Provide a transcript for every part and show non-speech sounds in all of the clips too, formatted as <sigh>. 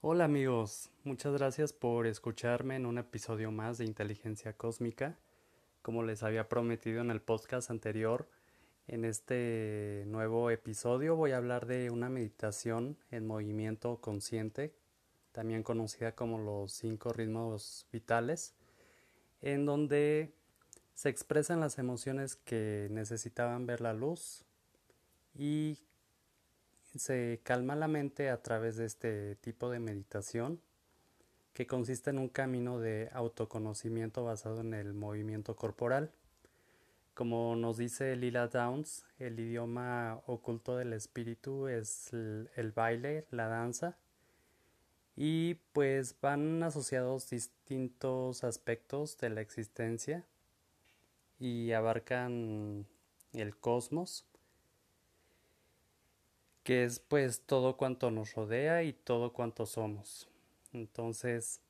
Hola amigos, muchas gracias por escucharme en un episodio más de Inteligencia Cósmica. Como les había prometido en el podcast anterior, en este nuevo episodio voy a hablar de una meditación en movimiento consciente, también conocida como los cinco ritmos vitales, en donde se expresan las emociones que necesitaban ver la luz y se calma la mente a través de este tipo de meditación que consiste en un camino de autoconocimiento basado en el movimiento corporal. Como nos dice Lila Downs, el idioma oculto del espíritu es el, baile, la danza, y pues van asociados distintos aspectos de la existencia y abarcan el cosmos, que es pues todo cuanto nos rodea y todo cuanto somos. Entonces,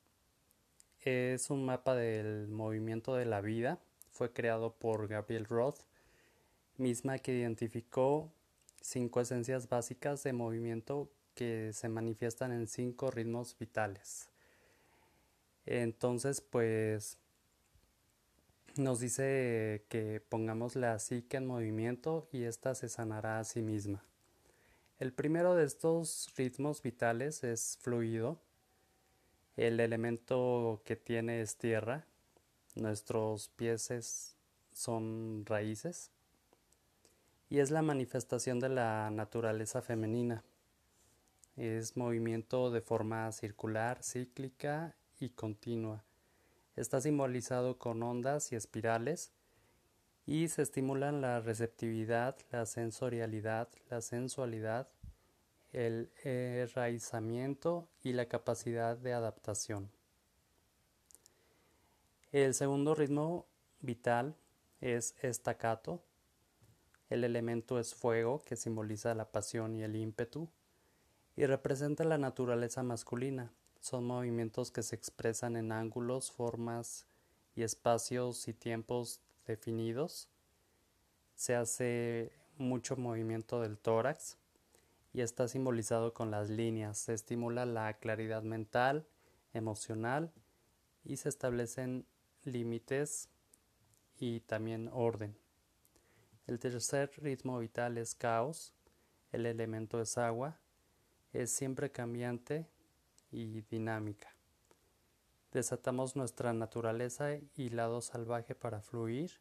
es un mapa del movimiento de la vida. Fue creado por Gabriel Roth, misma que identificó cinco esencias básicas de movimiento que se manifiestan en cinco ritmos vitales. Entonces, pues nos dice que pongamos la psique en movimiento y ésta se sanará a sí misma. El primero de estos ritmos vitales es fluido. El elemento que tiene es tierra. Nuestros pies son raíces. Y es la manifestación de la naturaleza femenina. Es movimiento de forma circular, cíclica y continua. Está simbolizado con ondas y espirales y se estimulan la receptividad, la sensorialidad, la sensualidad, el enraizamiento y la capacidad de adaptación. El segundo ritmo vital es estacato. El elemento es fuego, que simboliza la pasión y el ímpetu, y representa la naturaleza masculina. Son movimientos que se expresan en ángulos, formas y espacios y tiempos definidos. Se hace mucho movimiento del tórax y está simbolizado con las líneas. Se estimula la claridad mental, emocional y se establecen límites y también orden. El tercer ritmo vital es caos. El elemento es agua. Es siempre cambiante y dinámica. Desatamos nuestra naturaleza y lado salvaje para fluir.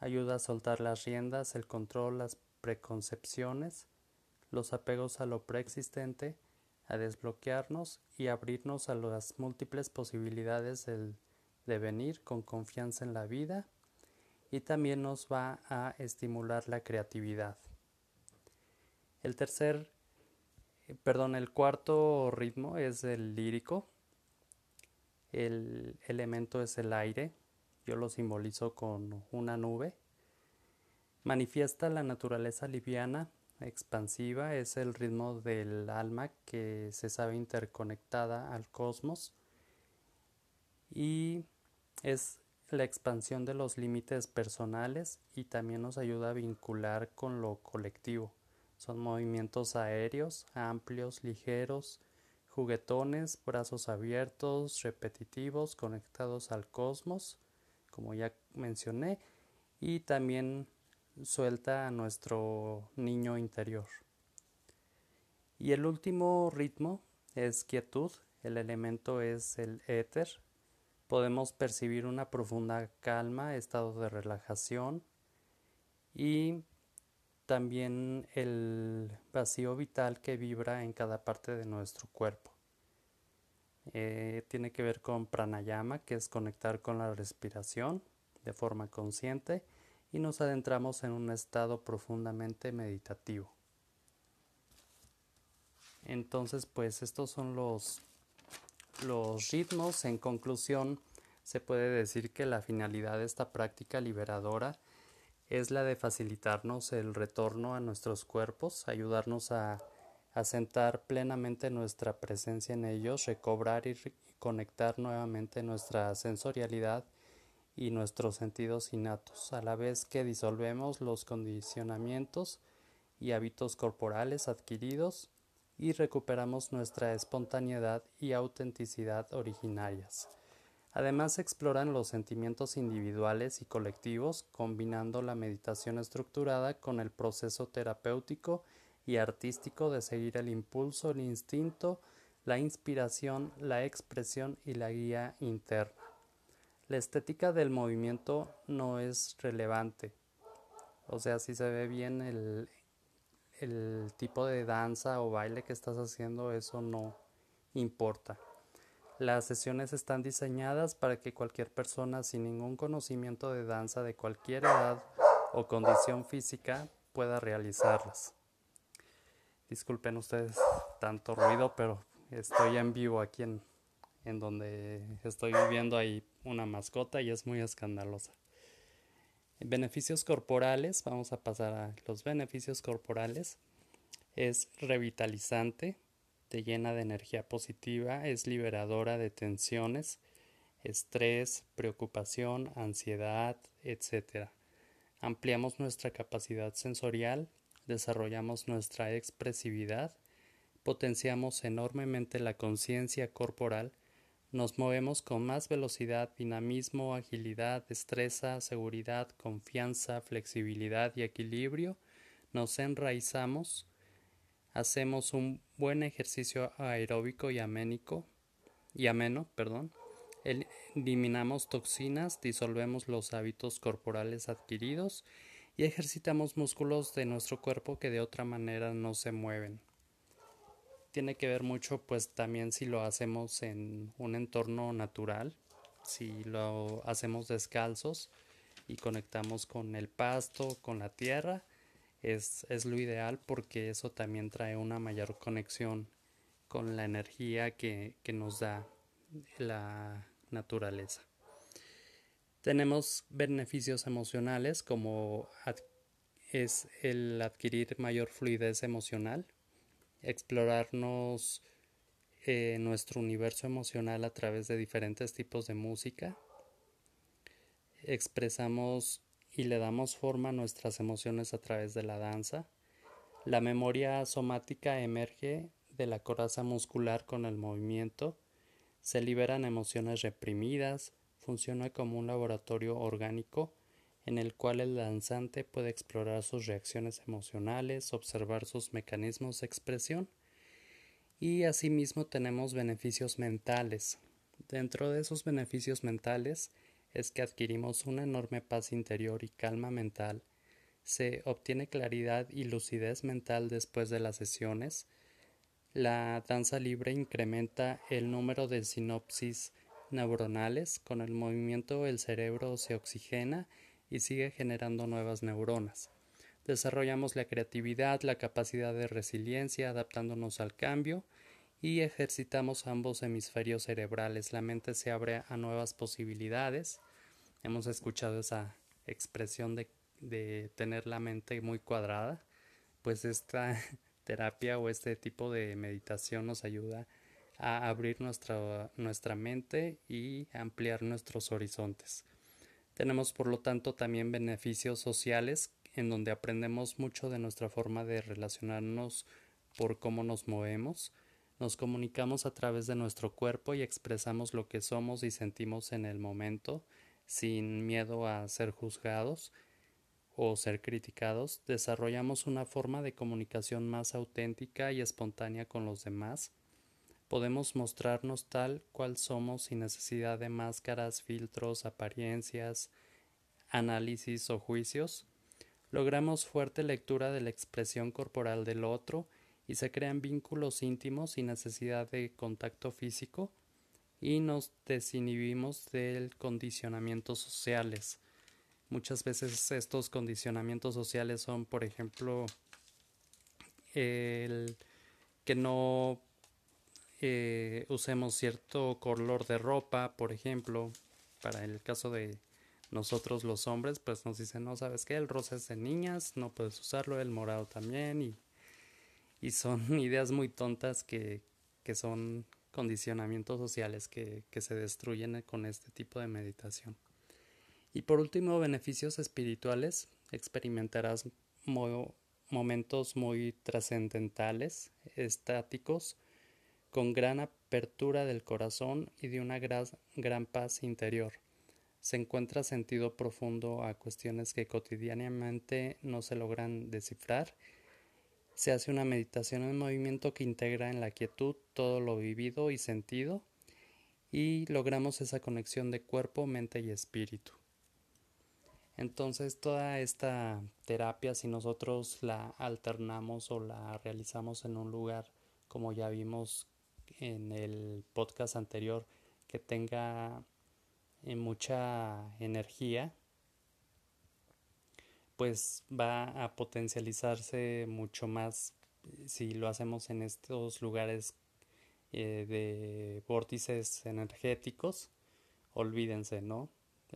Ayuda a soltar las riendas, el control, las preconcepciones, los apegos a lo preexistente, a desbloquearnos y abrirnos a las múltiples posibilidades del devenir con confianza en la vida y también nos va a estimular la creatividad. El tercer, perdón, el cuarto ritmo es el lírico el elemento es el aire, yo lo simbolizo con una nube. Manifiesta la naturaleza liviana, expansiva, es el ritmo del alma que se sabe interconectada al cosmos y es la expansión de los límites personales y también nos ayuda a vincular con lo colectivo. Son movimientos aéreos, amplios, ligeros, juguetones, brazos abiertos, repetitivos, conectados al cosmos, como ya mencioné, y también suelta a nuestro niño interior. Y el último ritmo es quietud, el elemento es el éter. Podemos percibir una profunda calma, estado de relajación y también el vacío vital que vibra en cada parte de nuestro cuerpo. Eh, tiene que ver con pranayama, que es conectar con la respiración de forma consciente y nos adentramos en un estado profundamente meditativo. Entonces, pues estos son los, los ritmos. En conclusión, se puede decir que la finalidad de esta práctica liberadora es la de facilitarnos el retorno a nuestros cuerpos, ayudarnos a asentar plenamente nuestra presencia en ellos, recobrar y conectar nuevamente nuestra sensorialidad y nuestros sentidos innatos, a la vez que disolvemos los condicionamientos y hábitos corporales adquiridos y recuperamos nuestra espontaneidad y autenticidad originarias. Además exploran los sentimientos individuales y colectivos, combinando la meditación estructurada con el proceso terapéutico y artístico de seguir el impulso, el instinto, la inspiración, la expresión y la guía interna. La estética del movimiento no es relevante. O sea, si se ve bien el, el tipo de danza o baile que estás haciendo, eso no importa. Las sesiones están diseñadas para que cualquier persona sin ningún conocimiento de danza de cualquier edad o condición física pueda realizarlas. Disculpen ustedes tanto ruido, pero estoy en vivo aquí en, en donde estoy viviendo hay una mascota y es muy escandalosa. Beneficios corporales, vamos a pasar a los beneficios corporales. Es revitalizante, te llena de energía positiva, es liberadora de tensiones, estrés, preocupación, ansiedad, etc. Ampliamos nuestra capacidad sensorial, desarrollamos nuestra expresividad, potenciamos enormemente la conciencia corporal, nos movemos con más velocidad, dinamismo, agilidad, destreza, seguridad, confianza, flexibilidad y equilibrio, nos enraizamos, hacemos un buen ejercicio aeróbico y aménico y ameno, perdón. Eliminamos toxinas, disolvemos los hábitos corporales adquiridos y ejercitamos músculos de nuestro cuerpo que de otra manera no se mueven. Tiene que ver mucho pues también si lo hacemos en un entorno natural, si lo hacemos descalzos y conectamos con el pasto, con la tierra, es, lo ideal porque eso también trae una mayor conexión con la energía que, nos da la naturaleza. Tenemos beneficios emocionales como es el adquirir mayor fluidez emocional, explorarnos eh, nuestro universo emocional a través de diferentes tipos de música, expresamos y le damos forma a nuestras emociones a través de la danza. La memoria somática emerge de la coraza muscular con el movimiento, se liberan emociones reprimidas, funciona como un laboratorio orgánico en el cual el danzante puede explorar sus reacciones emocionales, observar sus mecanismos de expresión y asimismo tenemos beneficios mentales. Dentro de esos beneficios mentales es que adquirimos una enorme paz interior y calma mental, se obtiene claridad y lucidez mental después de las sesiones, la danza libre incrementa el número de sinopsis neuronales, con el movimiento el cerebro se oxigena y sigue generando nuevas neuronas. Desarrollamos la creatividad, la capacidad de resiliencia, adaptándonos al cambio, y ejercitamos ambos hemisferios cerebrales. La mente se abre a nuevas posibilidades. Hemos escuchado esa expresión de, de tener la mente muy cuadrada. Pues esta <laughs> terapia o este tipo de meditación nos ayuda a abrir nuestra, nuestra mente y ampliar nuestros horizontes. Tenemos por lo tanto también beneficios sociales en donde aprendemos mucho de nuestra forma de relacionarnos por cómo nos movemos, nos comunicamos a través de nuestro cuerpo y expresamos lo que somos y sentimos en el momento, sin miedo a ser juzgados o ser criticados, desarrollamos una forma de comunicación más auténtica y espontánea con los demás. Podemos mostrarnos tal cual somos sin necesidad de máscaras, filtros, apariencias, análisis o juicios. Logramos fuerte lectura de la expresión corporal del otro y se crean vínculos íntimos sin necesidad de contacto físico y nos desinhibimos del condicionamientos sociales. Muchas veces estos condicionamientos sociales son, por ejemplo, el que no eh, usemos cierto color de ropa, por ejemplo, para el caso de nosotros los hombres, pues nos dicen, no, sabes qué, el rosa es de niñas, no puedes usarlo, el morado también, y y son <laughs> ideas muy tontas que, son condicionamientos sociales que, se destruyen con este tipo de meditación. Y por último, beneficios espirituales. Experimentarás momentos muy trascendentales, estáticos, con gran apertura del corazón y de una gran, gran paz interior. Se encuentra sentido profundo a cuestiones que cotidianamente no se logran descifrar. Se hace una meditación en movimiento que integra en la quietud todo lo vivido y sentido y logramos esa conexión de cuerpo, mente y espíritu. Entonces toda esta terapia, si nosotros la alternamos o la realizamos en un lugar, como ya vimos en el podcast anterior, que tenga eh, mucha energía, pues va a potencializarse mucho más si lo hacemos en estos lugares eh, de vórtices energéticos. Olvídense, ¿no?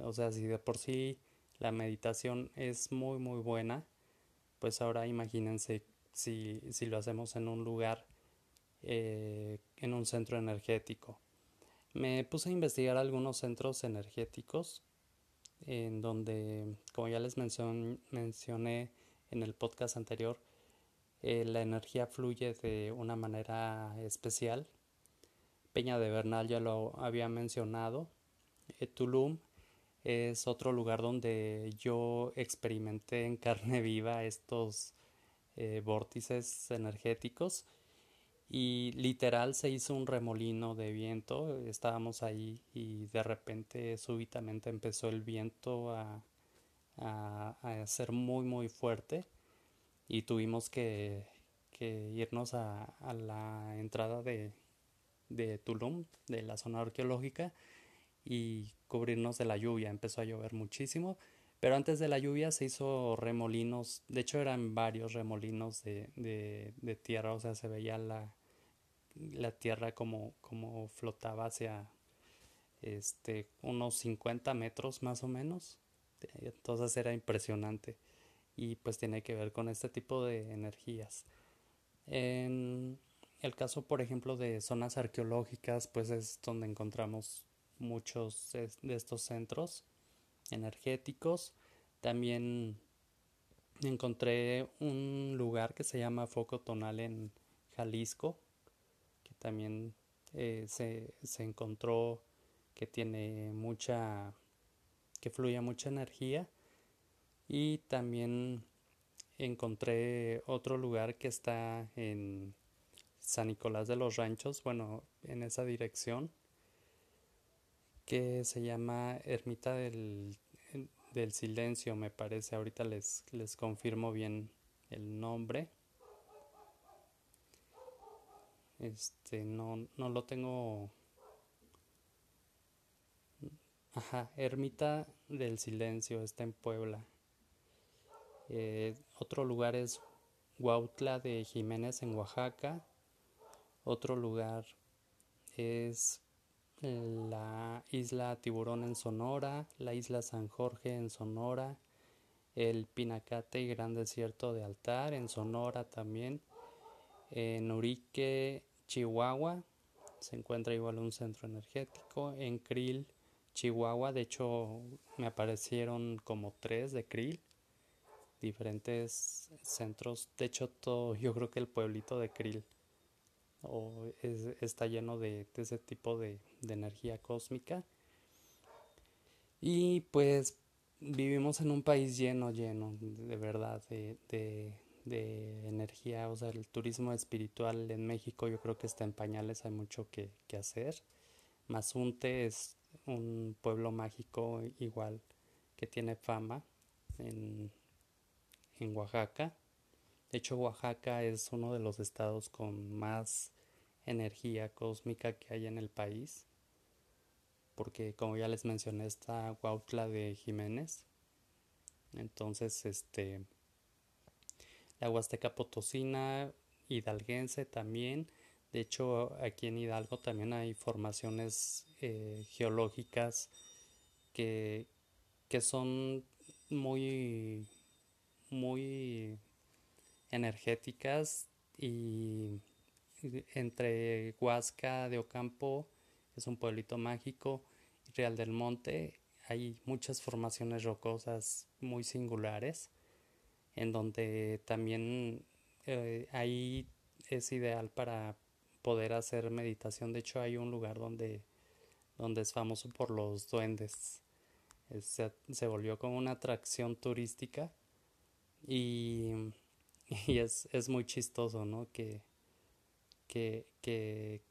O sea, si de por sí la meditación es muy muy buena, pues ahora imagínense si, si lo hacemos en un lugar, eh, en un centro energético. Me puse a investigar algunos centros energéticos en donde, como ya les mencioné en el podcast anterior, eh, la energía fluye de una manera especial. Peña de Bernal ya lo había mencionado. Eh, Tulum es otro lugar donde yo experimenté en carne <laughs> viva estos eh, vórtices energéticos y literal se hizo un remolino de viento estábamos ahí y de repente súbitamente empezó el viento a, a, ser muy muy fuerte y tuvimos que, irnos a, a, la entrada de, de Tulum de la zona arqueológica y cubrirnos de la lluvia. Empezó a llover muchísimo, pero antes de la lluvia se hizo remolinos, de hecho eran varios remolinos de, de, tierra, o sea, se veía la, la tierra como, como flotaba hacia este, unos 50 metros más o menos. Entonces era impresionante y pues tiene que ver con este tipo de energías. En el caso, por ejemplo, de zonas arqueológicas, pues es donde encontramos muchos de estos centros energéticos. También encontré un lugar que se llama Foco Tonal en Jalisco, que también eh, se, se encontró que tiene mucha, que fluye mucha energía. Y también encontré otro lugar que está en San Nicolás de los Ranchos, bueno, en esa dirección, que se llama Ermita del, del Silencio, me parece. Ahorita les, les confirmo bien el nombre. Este, no, no lo tengo. Ajá, Ermita del Silencio, está en Puebla. Eh, otro lugar es Huautla de Jiménez en Oaxaca. Otro lugar es la isla Tiburón en Sonora, la isla San Jorge en Sonora, el Pinacate y Gran Desierto de Altar en Sonora también, en Urique, Chihuahua, se encuentra igual un centro energético, en Krill, Chihuahua, de hecho me aparecieron como tres de Krill, diferentes centros, de hecho todo, yo creo que el pueblito de Krill o está lleno de, ese tipo de, energía cósmica. Y pues vivimos en un país lleno, lleno, de verdad, de, de, energía. O sea, el turismo espiritual en México yo creo que está en pañales, hay mucho que, que hacer. Mazunte es un pueblo mágico igual que tiene fama en, en Oaxaca. De hecho, Oaxaca es uno de los estados con más energía cósmica que hay en el país, porque como ya les mencioné está Huautla de Jiménez, entonces este la Huasteca Potosina, Hidalguense también, de hecho aquí en Hidalgo también hay formaciones eh, geológicas que, que son muy muy energéticas y entre Huasca de Ocampo, que es un pueblito mágico, y Real del Monte, hay muchas formaciones rocosas muy singulares. en donde también eh, ahí es ideal para poder hacer meditación. De hecho, hay un lugar donde, donde es famoso por los duendes. Se, se, volvió como una atracción turística y, <laughs> y es, es, muy chistoso, ¿no? Que, que, que,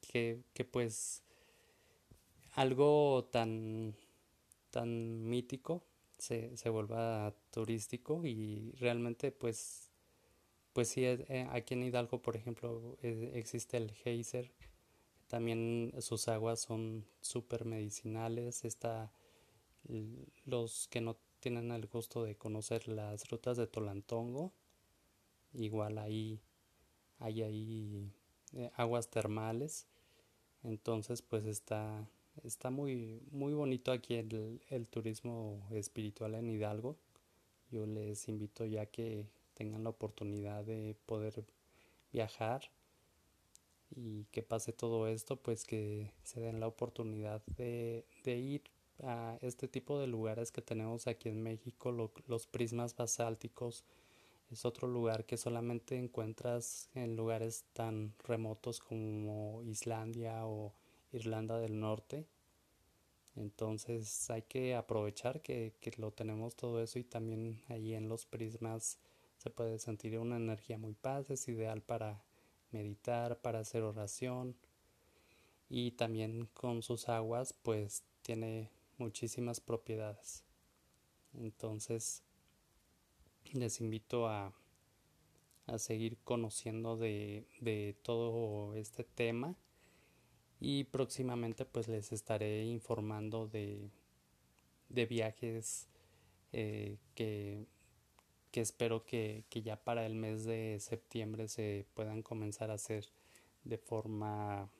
que, que pues algo tan, tan mítico se, se vuelva turístico y realmente pues pues sí eh, aquí en Hidalgo por ejemplo eh, existe el geyser también sus aguas son súper medicinales está los que no tienen el gusto de conocer las rutas de Tolantongo igual ahí hay ahí eh, aguas termales entonces pues está está muy, muy bonito aquí el, turismo espiritual en Hidalgo. Yo les invito ya que tengan la oportunidad de poder viajar y que pase todo esto, pues que se den la oportunidad de ir a este tipo de lugares que tenemos aquí en México, los prismas basálticos. Es otro lugar que solamente encuentras en lugares tan remotos como Islandia o Irlanda del Norte. Entonces hay que aprovechar que, que, lo tenemos todo eso y también ahí en los prismas se puede sentir una energía muy paz, es ideal para meditar, para hacer oración y también con sus aguas pues tiene muchísimas propiedades. Entonces les invito a, a seguir conociendo de, de todo este tema. Y próximamente pues les estaré informando de, de viajes eh, que, que, espero que, que, ya para el mes de septiembre se puedan comenzar a hacer de forma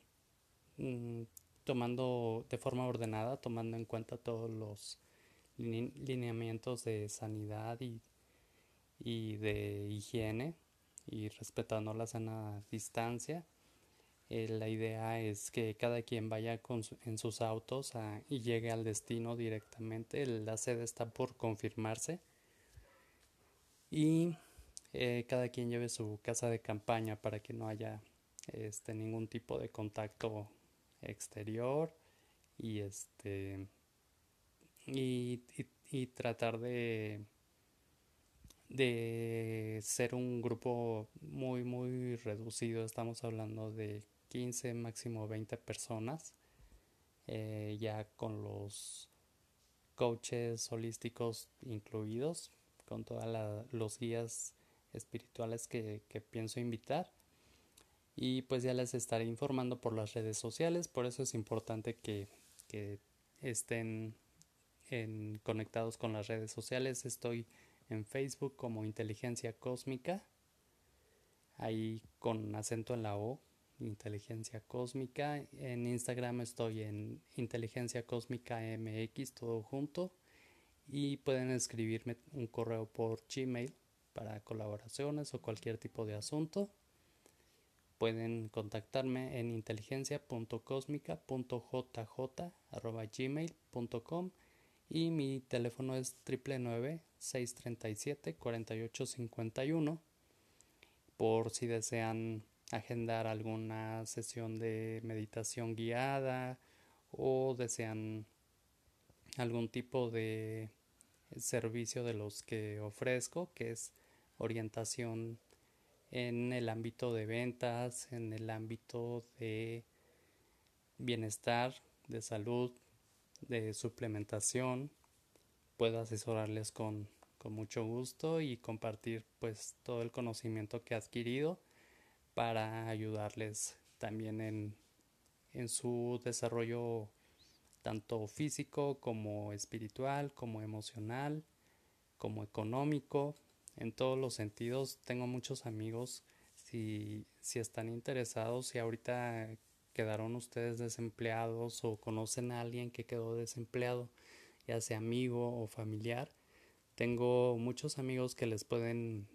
mm, tomando de forma ordenada tomando en cuenta todos los lineamientos de sanidad y, y de higiene y respetando la sana distancia eh, la idea es que cada quien vaya con en sus autos y llegue al destino directamente. La sede está por confirmarse. Y eh, cada quien lleve su casa de campaña para que no haya este, ningún tipo de contacto exterior. Y este. y, y tratar de de ser un grupo muy muy reducido estamos hablando de 15, máximo 20 personas, eh, ya con los coaches holísticos incluidos, con todos los guías espirituales que, pienso invitar. Y pues ya les estaré informando por las redes sociales, por eso es importante que, estén conectados con las redes sociales. Estoy en Facebook como Inteligencia Cósmica, ahí con acento en la O, Inteligencia Cósmica. En Instagram estoy en Inteligencia Cósmica MX, todo junto. Y pueden escribirme un correo por Gmail para colaboraciones o cualquier tipo de asunto. Pueden contactarme en inteligencia.cosmica.jj.gmail.com y mi teléfono es triple 637 4851 por si desean agendar alguna sesión de meditación guiada o desean algún tipo de servicio de los que ofrezco, que es orientación en el ámbito de ventas, en el ámbito de bienestar, de salud, de suplementación. Puedo asesorarles con, con mucho gusto y compartir pues todo el conocimiento que he adquirido para ayudarles también en, en su desarrollo tanto físico como espiritual, como emocional, como económico, en todos los sentidos. Tengo muchos amigos, si, si están interesados, si ahorita quedaron ustedes desempleados o conocen a alguien que quedó desempleado, ya sea amigo o familiar, tengo muchos amigos que les pueden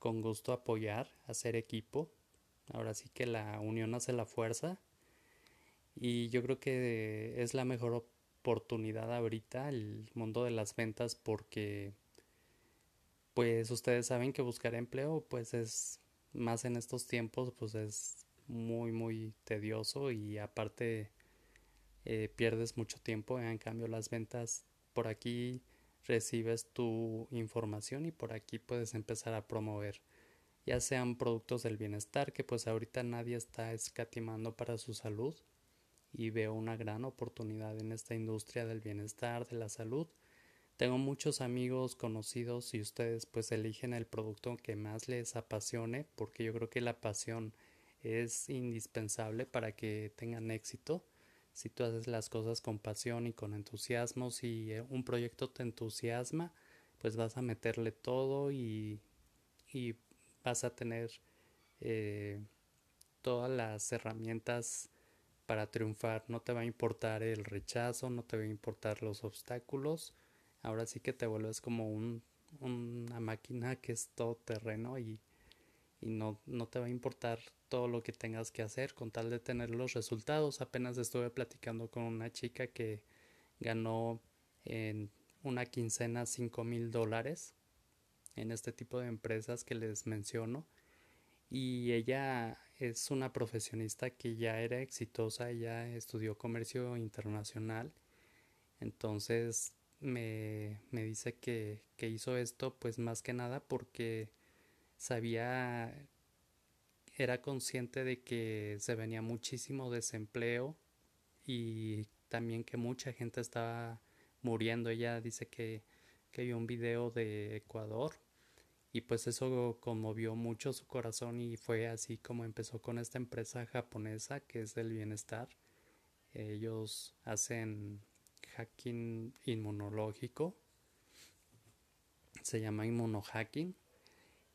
con gusto apoyar, hacer equipo Ahora sí que la unión hace la fuerza. Y yo creo que es la mejor oportunidad ahorita el mundo de las ventas porque pues ustedes saben que buscar empleo pues es más en estos tiempos pues es muy muy tedioso y aparte eh, pierdes mucho tiempo en cambio las ventas por aquí recibes tu información y por aquí puedes empezar a promover ya sean productos del bienestar que pues ahorita nadie está escatimando para su salud y veo una gran oportunidad en esta industria del bienestar, de la salud. Tengo muchos amigos conocidos y ustedes pues eligen el producto que más les apasione porque yo creo que la pasión es indispensable para que tengan éxito. Si tú haces las cosas con pasión y con entusiasmo, si eh, un proyecto te entusiasma, pues vas a meterle todo y, y vas a tener eh, todas las herramientas para triunfar. No te va a importar el rechazo, no te va a importar los obstáculos. Ahora sí que te vuelves como un, una máquina que es todo terreno y, y no, no te va a importar todo lo que tengas que hacer con tal de tener los resultados. Apenas estuve platicando con una chica que ganó en una quincena cinco mil dólares en este tipo de empresas que les menciono y ella es una profesionista que ya era exitosa, ella estudió comercio internacional, entonces me, me dice que, que, hizo esto pues más que nada porque sabía, era consciente de que se venía muchísimo desempleo y también que mucha gente estaba muriendo, ella dice que, que vio un video de Ecuador y pues eso conmovió mucho su corazón y fue así como empezó con esta empresa japonesa que es del bienestar. Ellos hacen hacking inmunológico, se llama inmunohacking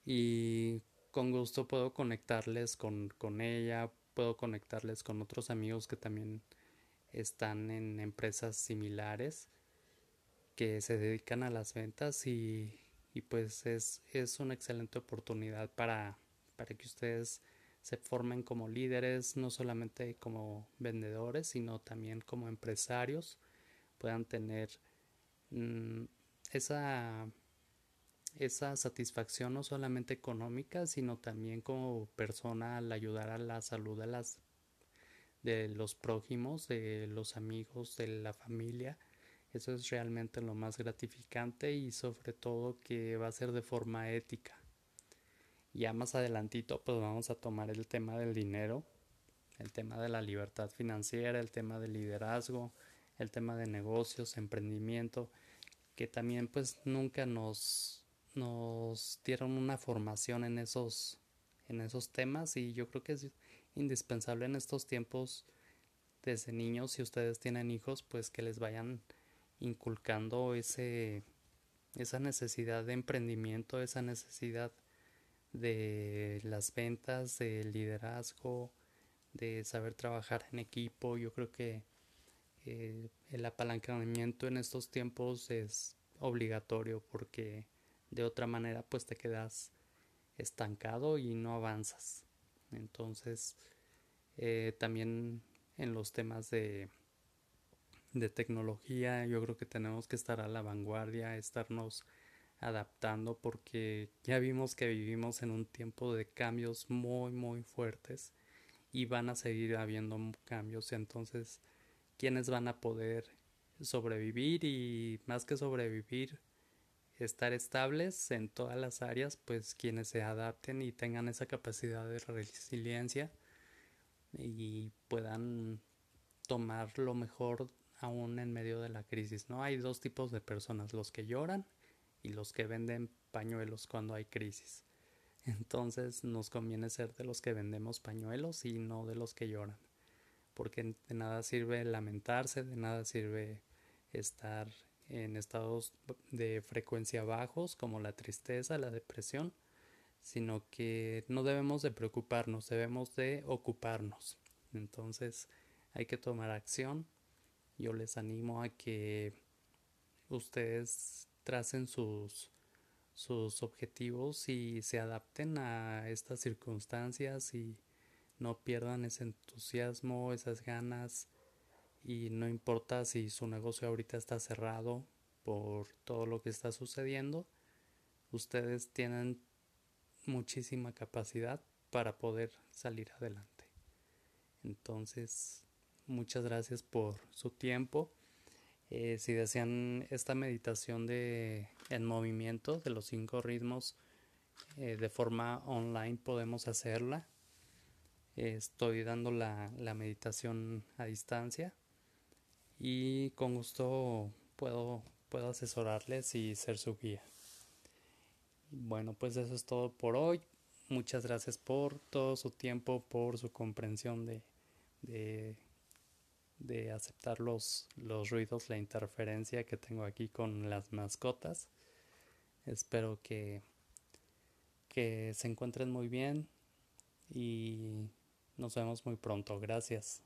y con gusto puedo conectarles con, con ella, puedo conectarles con otros amigos que también están en empresas similares que se dedican a las ventas y y pues es, es una excelente oportunidad para, para que ustedes se formen como líderes, no solamente como vendedores, sino también como empresarios, puedan tener mm, esa, esa satisfacción no solamente económica, sino también como persona al ayudar a la salud de, las, de los prójimos, de los amigos, de la familia eso es realmente lo más gratificante y sobre todo que va a ser de forma ética. Ya más adelantito pues vamos a tomar el tema del dinero, el tema de la libertad financiera, el tema del liderazgo, el tema de negocios, emprendimiento, que también pues nunca nos, nos dieron una formación en esos, en esos temas y yo creo que es indispensable en estos tiempos desde niños, si ustedes tienen hijos, pues que les vayan inculcando ese, esa necesidad de emprendimiento, esa necesidad de las ventas, del liderazgo, de saber trabajar en equipo. Yo creo que eh, el apalancamiento en estos tiempos es obligatorio porque de otra manera pues te quedas estancado y no avanzas. Entonces eh, también en los temas de de tecnología, yo creo que tenemos que estar a la vanguardia, estarnos adaptando porque ya vimos que vivimos en un tiempo de cambios muy muy fuertes y van a seguir habiendo cambios entonces quiénes van a poder sobrevivir y más que sobrevivir estar estables en todas las áreas pues quienes se adapten y tengan esa capacidad de resiliencia y puedan tomar lo mejor aún en medio de la crisis. No hay dos tipos de personas, los que lloran y los que venden pañuelos cuando hay crisis. Entonces nos conviene ser de los que vendemos pañuelos y no de los que lloran. Porque de nada sirve lamentarse, de nada sirve estar en estados de frecuencia bajos como la tristeza, la depresión, sino que no debemos de preocuparnos, debemos de ocuparnos. Entonces hay que tomar acción yo les animo a que ustedes tracen sus, sus objetivos y se adapten a estas circunstancias y no pierdan ese entusiasmo, esas ganas y no importa si su negocio ahorita está cerrado por todo lo que está sucediendo, ustedes tienen muchísima capacidad para poder salir adelante. Entonces, muchas gracias por su tiempo. Eh, si desean esta meditación de en movimiento de los cinco ritmos eh, de forma online podemos hacerla. estoy dando la, la meditación a distancia y con gusto puedo, puedo asesorarles y ser su guía. Bueno, pues eso es todo por hoy. Muchas gracias por todo su tiempo, por su comprensión de, de, de aceptar los, los ruidos, la interferencia que tengo aquí con las mascotas. Espero que, que se encuentren muy bien y nos vemos muy pronto. Gracias.